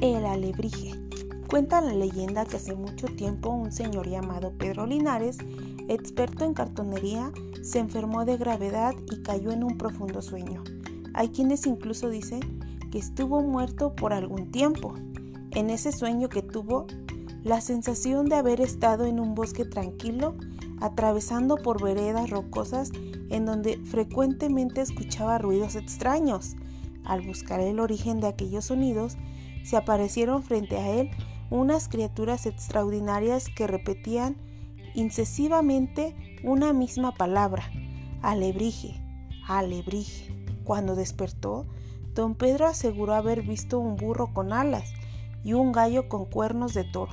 El alebrije. Cuenta la leyenda que hace mucho tiempo un señor llamado Pedro Linares, experto en cartonería, se enfermó de gravedad y cayó en un profundo sueño. Hay quienes incluso dicen que estuvo muerto por algún tiempo. En ese sueño que tuvo, la sensación de haber estado en un bosque tranquilo, atravesando por veredas rocosas en donde frecuentemente escuchaba ruidos extraños. Al buscar el origen de aquellos sonidos, se aparecieron frente a él unas criaturas extraordinarias que repetían incesivamente una misma palabra, alebrije, alebrije. Cuando despertó, don Pedro aseguró haber visto un burro con alas y un gallo con cuernos de toro.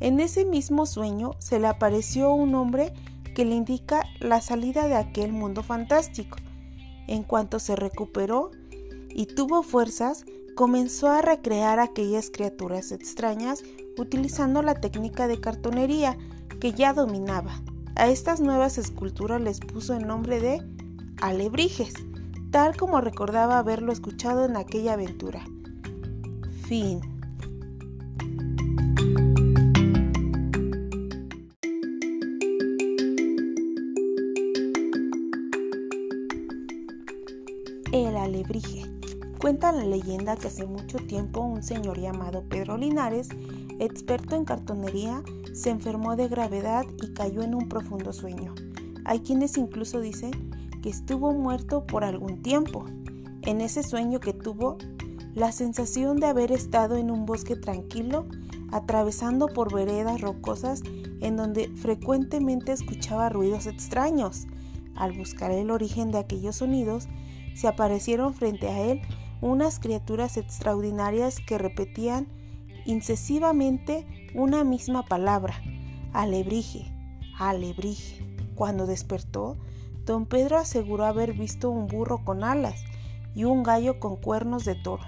En ese mismo sueño se le apareció un hombre que le indica la salida de aquel mundo fantástico. En cuanto se recuperó y tuvo fuerzas, comenzó a recrear aquellas criaturas extrañas utilizando la técnica de cartonería que ya dominaba. A estas nuevas esculturas les puso el nombre de alebrijes, tal como recordaba haberlo escuchado en aquella aventura. Fin. El alebrije. Cuenta la leyenda que hace mucho tiempo un señor llamado Pedro Linares, experto en cartonería, se enfermó de gravedad y cayó en un profundo sueño. Hay quienes incluso dicen que estuvo muerto por algún tiempo. En ese sueño que tuvo, la sensación de haber estado en un bosque tranquilo, atravesando por veredas rocosas en donde frecuentemente escuchaba ruidos extraños. Al buscar el origen de aquellos sonidos, se aparecieron frente a él unas criaturas extraordinarias que repetían incesivamente una misma palabra, alebrije, alebrije. Cuando despertó, don Pedro aseguró haber visto un burro con alas y un gallo con cuernos de toro.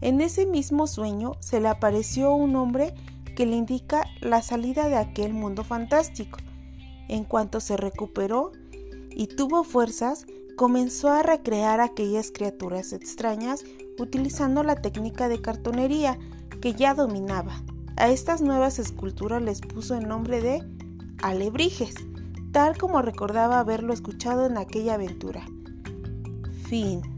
En ese mismo sueño se le apareció un hombre que le indica la salida de aquel mundo fantástico. En cuanto se recuperó y tuvo fuerzas, comenzó a recrear aquellas criaturas extrañas utilizando la técnica de cartonería que ya dominaba. A estas nuevas esculturas les puso el nombre de alebrijes, tal como recordaba haberlo escuchado en aquella aventura. Fin.